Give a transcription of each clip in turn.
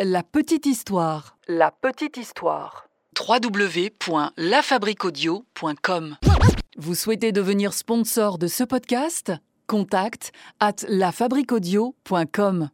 La petite histoire. La petite histoire. www.lafabriquaudio.com Vous souhaitez devenir sponsor de ce podcast? Contact at lafabriquaudio.com.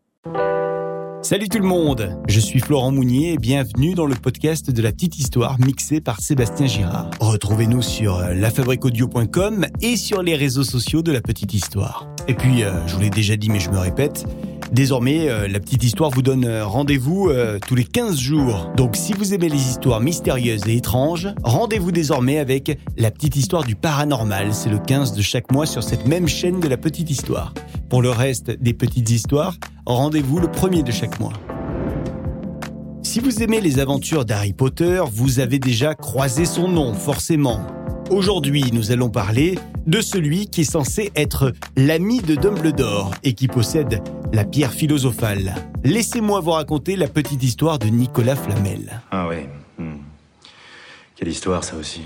Salut tout le monde, je suis Florent Mounier et bienvenue dans le podcast de la petite histoire mixé par Sébastien Girard. Retrouvez-nous sur euh, lafabriquaudio.com et sur les réseaux sociaux de la petite histoire. Et puis, euh, je vous l'ai déjà dit mais je me répète, désormais euh, la petite histoire vous donne euh, rendez-vous euh, tous les 15 jours. Donc si vous aimez les histoires mystérieuses et étranges, rendez-vous désormais avec la petite histoire du paranormal. C'est le 15 de chaque mois sur cette même chaîne de la petite histoire. Pour le reste des petites histoires, rendez-vous le premier de chaque mois. Si vous aimez les aventures d'Harry Potter, vous avez déjà croisé son nom, forcément. Aujourd'hui, nous allons parler de celui qui est censé être l'ami de Dumbledore et qui possède la pierre philosophale. Laissez-moi vous raconter la petite histoire de Nicolas Flamel. Ah ouais. hmm. Quelle histoire ça aussi.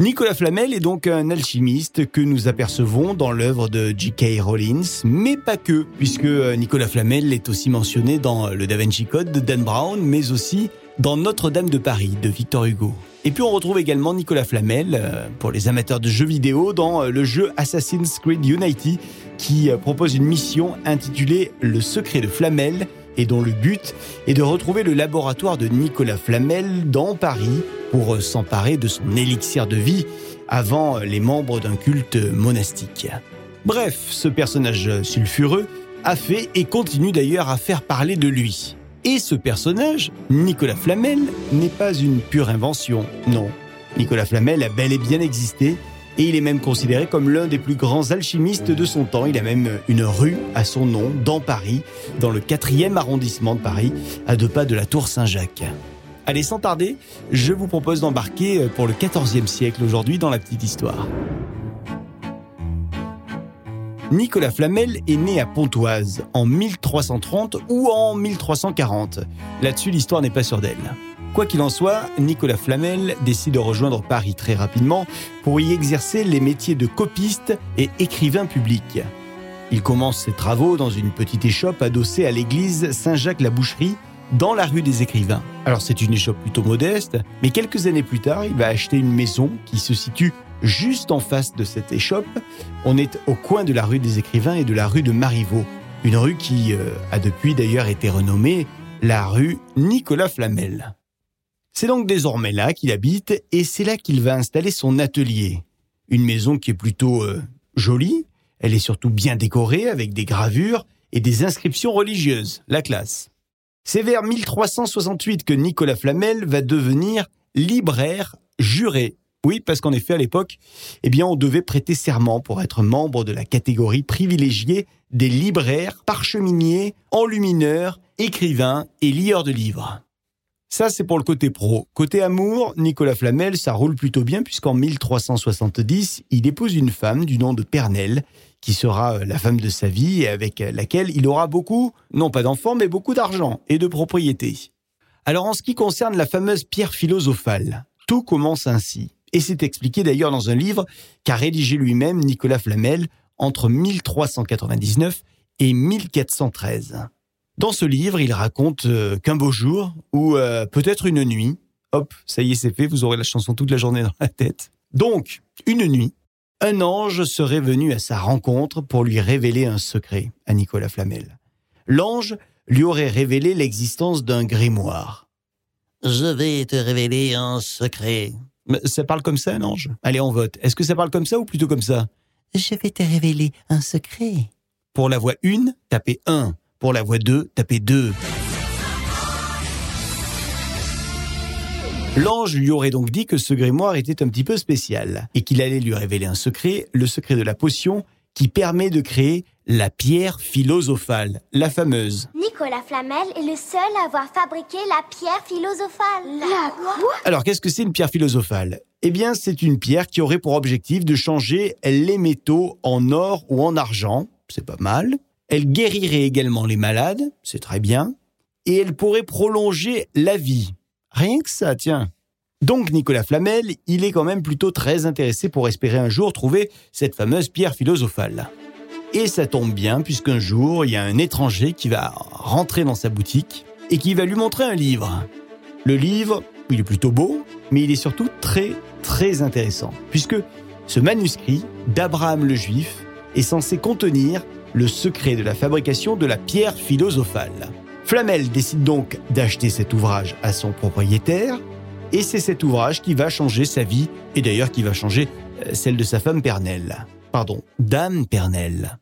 Nicolas Flamel est donc un alchimiste que nous apercevons dans l'œuvre de J.K. Rowling, mais pas que, puisque euh, Nicolas Flamel est aussi mentionné dans le Da Vinci Code de Dan Brown, mais aussi dans Notre-Dame de Paris de Victor Hugo. Et puis on retrouve également Nicolas Flamel, euh, pour les amateurs de jeux vidéo, dans euh, le jeu Assassin's Creed Unity, qui euh, propose une mission intitulée Le secret de Flamel, et dont le but est de retrouver le laboratoire de Nicolas Flamel dans Paris pour s'emparer de son élixir de vie avant les membres d'un culte monastique. Bref, ce personnage sulfureux a fait et continue d'ailleurs à faire parler de lui. Et ce personnage, Nicolas Flamel, n'est pas une pure invention, non. Nicolas Flamel a bel et bien existé et il est même considéré comme l'un des plus grands alchimistes de son temps. Il a même une rue à son nom dans Paris, dans le 4e arrondissement de Paris, à deux pas de la tour Saint-Jacques. Allez, sans tarder, je vous propose d'embarquer pour le 14e siècle aujourd'hui dans la petite histoire. Nicolas Flamel est né à Pontoise en 1330 ou en 1340. Là-dessus, l'histoire n'est pas sûre d'elle. Quoi qu'il en soit, Nicolas Flamel décide de rejoindre Paris très rapidement pour y exercer les métiers de copiste et écrivain public. Il commence ses travaux dans une petite échoppe adossée à l'église Saint-Jacques-la-Boucherie dans la rue des écrivains. Alors c'est une échoppe plutôt modeste, mais quelques années plus tard, il va acheter une maison qui se situe juste en face de cette échoppe. On est au coin de la rue des écrivains et de la rue de Marivaux, une rue qui euh, a depuis d'ailleurs été renommée la rue Nicolas Flamel. C'est donc désormais là qu'il habite et c'est là qu'il va installer son atelier. Une maison qui est plutôt euh, jolie, elle est surtout bien décorée avec des gravures et des inscriptions religieuses, la classe. C'est vers 1368 que Nicolas Flamel va devenir libraire juré. Oui, parce qu'en effet, à l'époque, eh bien, on devait prêter serment pour être membre de la catégorie privilégiée des libraires, parcheminiers, enlumineurs, écrivains et lieurs de livres. Ça, c'est pour le côté pro. Côté amour, Nicolas Flamel, ça roule plutôt bien puisqu'en 1370, il épouse une femme du nom de Pernelle, qui sera euh, la femme de sa vie et avec laquelle il aura beaucoup, non pas d'enfants, mais beaucoup d'argent et de propriétés. Alors en ce qui concerne la fameuse pierre philosophale, tout commence ainsi. Et c'est expliqué d'ailleurs dans un livre qu'a rédigé lui-même Nicolas Flamel entre 1399 et 1413. Dans ce livre, il raconte euh, qu'un beau jour, ou euh, peut-être une nuit, hop, ça y est, c'est fait, vous aurez la chanson toute la journée dans la tête. Donc, une nuit, un ange serait venu à sa rencontre pour lui révéler un secret à Nicolas Flamel. L'ange lui aurait révélé l'existence d'un grimoire. Je vais te révéler un secret. Ça parle comme ça, ange? Allez, on vote. Est-ce que ça parle comme ça ou plutôt comme ça? Je vais te révéler un secret. Pour la voix 1, tapez 1. Pour la voix 2, tapez 2. L'ange lui aurait donc dit que ce grimoire était un petit peu spécial et qu'il allait lui révéler un secret, le secret de la potion qui permet de créer la pierre philosophale, la fameuse. Nicolas Flamel est le seul à avoir fabriqué la pierre philosophale. La quoi Alors qu'est-ce que c'est une pierre philosophale? Eh bien, c'est une pierre qui aurait pour objectif de changer les métaux en or ou en argent, c'est pas mal. Elle guérirait également les malades, c'est très bien. Et elle pourrait prolonger la vie. Rien que ça, tiens. Donc Nicolas Flamel, il est quand même plutôt très intéressé pour espérer un jour trouver cette fameuse pierre philosophale. Et ça tombe bien puisqu'un jour, il y a un étranger qui va rentrer dans sa boutique et qui va lui montrer un livre. Le livre, il est plutôt beau, mais il est surtout très très intéressant, puisque ce manuscrit d'Abraham le Juif est censé contenir le secret de la fabrication de la pierre philosophale. Flamel décide donc d'acheter cet ouvrage à son propriétaire, et c'est cet ouvrage qui va changer sa vie, et d'ailleurs qui va changer euh, celle de sa femme Pernelle. Pardon, Dame Pernelle.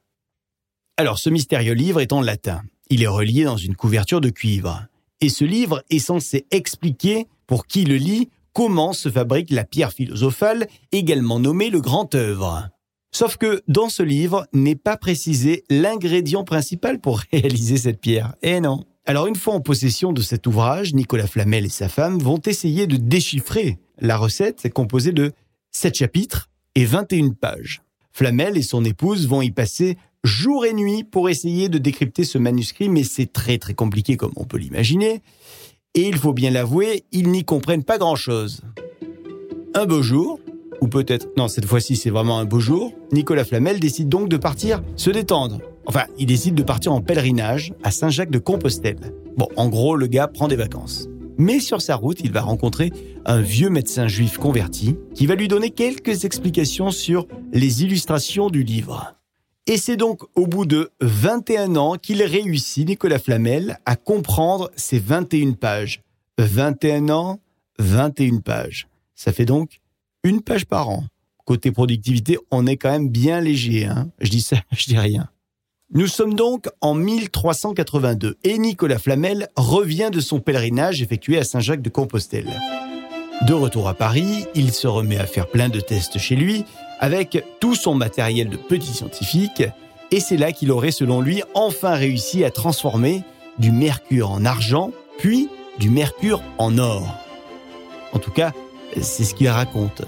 Alors ce mystérieux livre est en latin. Il est relié dans une couverture de cuivre. Et ce livre est censé expliquer, pour qui le lit, comment se fabrique la pierre philosophale, également nommée le grand œuvre. Sauf que dans ce livre n'est pas précisé l'ingrédient principal pour réaliser cette pierre. Eh non. Alors une fois en possession de cet ouvrage, Nicolas Flamel et sa femme vont essayer de déchiffrer la recette. C'est composé de 7 chapitres et 21 pages. Flamel et son épouse vont y passer jour et nuit pour essayer de décrypter ce manuscrit, mais c'est très très compliqué comme on peut l'imaginer. Et il faut bien l'avouer, ils n'y comprennent pas grand-chose. Un beau jour, ou peut-être, non, cette fois-ci c'est vraiment un beau jour, Nicolas Flamel décide donc de partir se détendre. Enfin, il décide de partir en pèlerinage à Saint-Jacques de Compostelle. Bon, en gros, le gars prend des vacances. Mais sur sa route, il va rencontrer un vieux médecin juif converti qui va lui donner quelques explications sur les illustrations du livre. Et c'est donc au bout de 21 ans qu'il réussit, Nicolas Flamel, à comprendre ces 21 pages. 21 ans, 21 pages. Ça fait donc une page par an. Côté productivité, on est quand même bien léger. Hein je dis ça, je dis rien. Nous sommes donc en 1382 et Nicolas Flamel revient de son pèlerinage effectué à Saint-Jacques de Compostelle. De retour à Paris, il se remet à faire plein de tests chez lui avec tout son matériel de petit scientifique et c'est là qu'il aurait selon lui enfin réussi à transformer du mercure en argent puis du mercure en or. En tout cas, c'est ce qu'il raconte.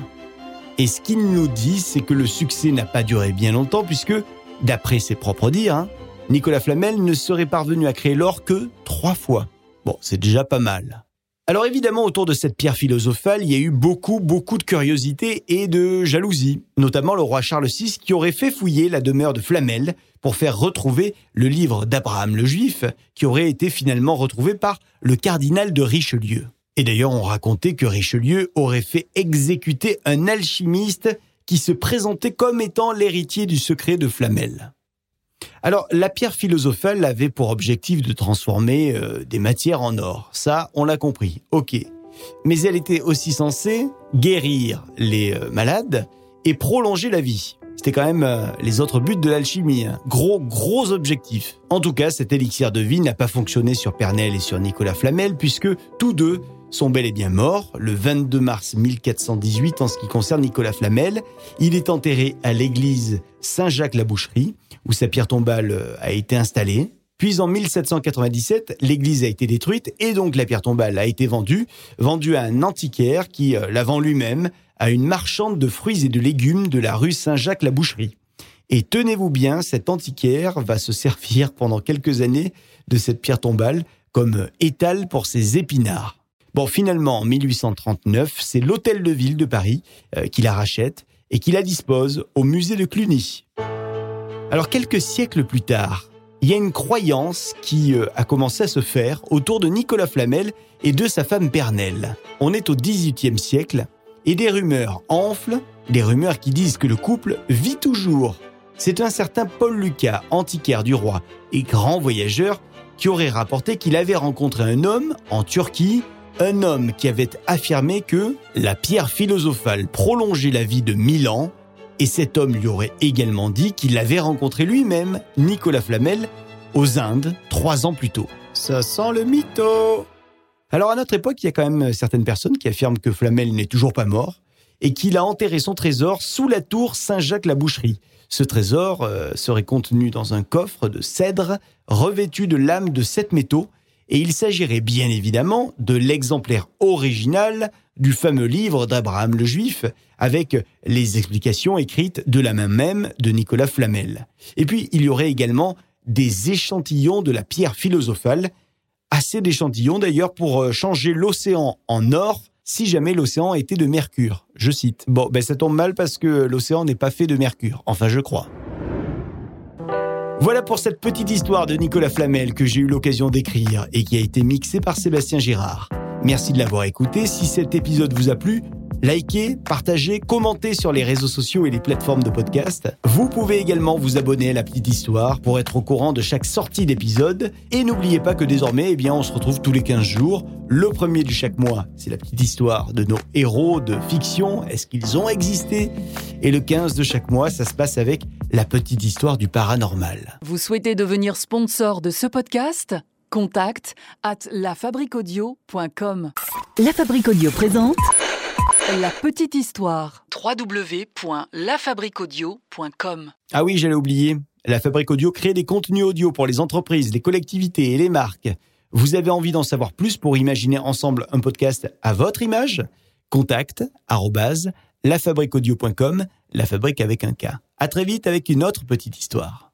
Et ce qu'il nous dit, c'est que le succès n'a pas duré bien longtemps puisque, d'après ses propres dires, hein, Nicolas Flamel ne serait parvenu à créer l'or que trois fois. Bon, c'est déjà pas mal. Alors évidemment, autour de cette pierre philosophale, il y a eu beaucoup, beaucoup de curiosité et de jalousie, notamment le roi Charles VI qui aurait fait fouiller la demeure de Flamel pour faire retrouver le livre d'Abraham le Juif, qui aurait été finalement retrouvé par le cardinal de Richelieu. Et d'ailleurs, on racontait que Richelieu aurait fait exécuter un alchimiste qui se présentait comme étant l'héritier du secret de Flamel. Alors, la pierre philosophale avait pour objectif de transformer euh, des matières en or. Ça, on l'a compris. Ok. Mais elle était aussi censée guérir les euh, malades et prolonger la vie. C'était quand même euh, les autres buts de l'alchimie. Hein. Gros, gros objectif. En tout cas, cet élixir de vie n'a pas fonctionné sur Pernel et sur Nicolas Flamel puisque tous deux sont bel et bien morts le 22 mars 1418 en ce qui concerne Nicolas Flamel. Il est enterré à l'église Saint-Jacques-la-Boucherie où sa pierre tombale euh, a été installée. Puis en 1797, l'église a été détruite et donc la pierre tombale a été vendue, vendue à un antiquaire qui euh, la vend lui-même à une marchande de fruits et de légumes de la rue Saint-Jacques-la-Boucherie. Et tenez-vous bien, cet antiquaire va se servir pendant quelques années de cette pierre tombale comme étal pour ses épinards. Bon, finalement, en 1839, c'est l'hôtel de ville de Paris euh, qui la rachète et qui la dispose au musée de Cluny. Alors, quelques siècles plus tard, il y a une croyance qui euh, a commencé à se faire autour de Nicolas Flamel et de sa femme Pernelle. On est au XVIIIe siècle et des rumeurs enflent, des rumeurs qui disent que le couple vit toujours. C'est un certain Paul Lucas, antiquaire du roi et grand voyageur, qui aurait rapporté qu'il avait rencontré un homme en Turquie un homme qui avait affirmé que la pierre philosophale prolongeait la vie de mille ans, et cet homme lui aurait également dit qu'il l'avait rencontré lui-même, Nicolas Flamel, aux Indes, trois ans plus tôt. Ça sent le mytho Alors à notre époque, il y a quand même certaines personnes qui affirment que Flamel n'est toujours pas mort, et qu'il a enterré son trésor sous la tour Saint-Jacques-la-Boucherie. Ce trésor euh, serait contenu dans un coffre de cèdre revêtu de lames de sept métaux et il s'agirait bien évidemment de l'exemplaire original du fameux livre d'Abraham le Juif, avec les explications écrites de la main même de Nicolas Flamel. Et puis, il y aurait également des échantillons de la pierre philosophale, assez d'échantillons d'ailleurs pour euh, changer l'océan en or si jamais l'océan était de mercure. Je cite. Bon, ben ça tombe mal parce que l'océan n'est pas fait de mercure. Enfin, je crois. Voilà pour cette petite histoire de Nicolas Flamel que j'ai eu l'occasion d'écrire et qui a été mixée par Sébastien Girard. Merci de l'avoir écouté. Si cet épisode vous a plu, likez, partagez, commentez sur les réseaux sociaux et les plateformes de podcast. Vous pouvez également vous abonner à la petite histoire pour être au courant de chaque sortie d'épisode. Et n'oubliez pas que désormais, eh bien, on se retrouve tous les 15 jours. Le premier de chaque mois, c'est la petite histoire de nos héros de fiction. Est-ce qu'ils ont existé? Et le 15 de chaque mois, ça se passe avec la petite histoire du paranormal. Vous souhaitez devenir sponsor de ce podcast? Contact at lafabriquaudio.com. La Fabrique Audio présente La petite histoire. www.lafabriquaudio.com. Ah oui, j'allais oublier. La Fabrique Audio crée des contenus audio pour les entreprises, les collectivités et les marques. Vous avez envie d'en savoir plus pour imaginer ensemble un podcast à votre image? Contact arobase lafabriquaudio.com, la fabrique avec un K. À très vite avec une autre petite histoire.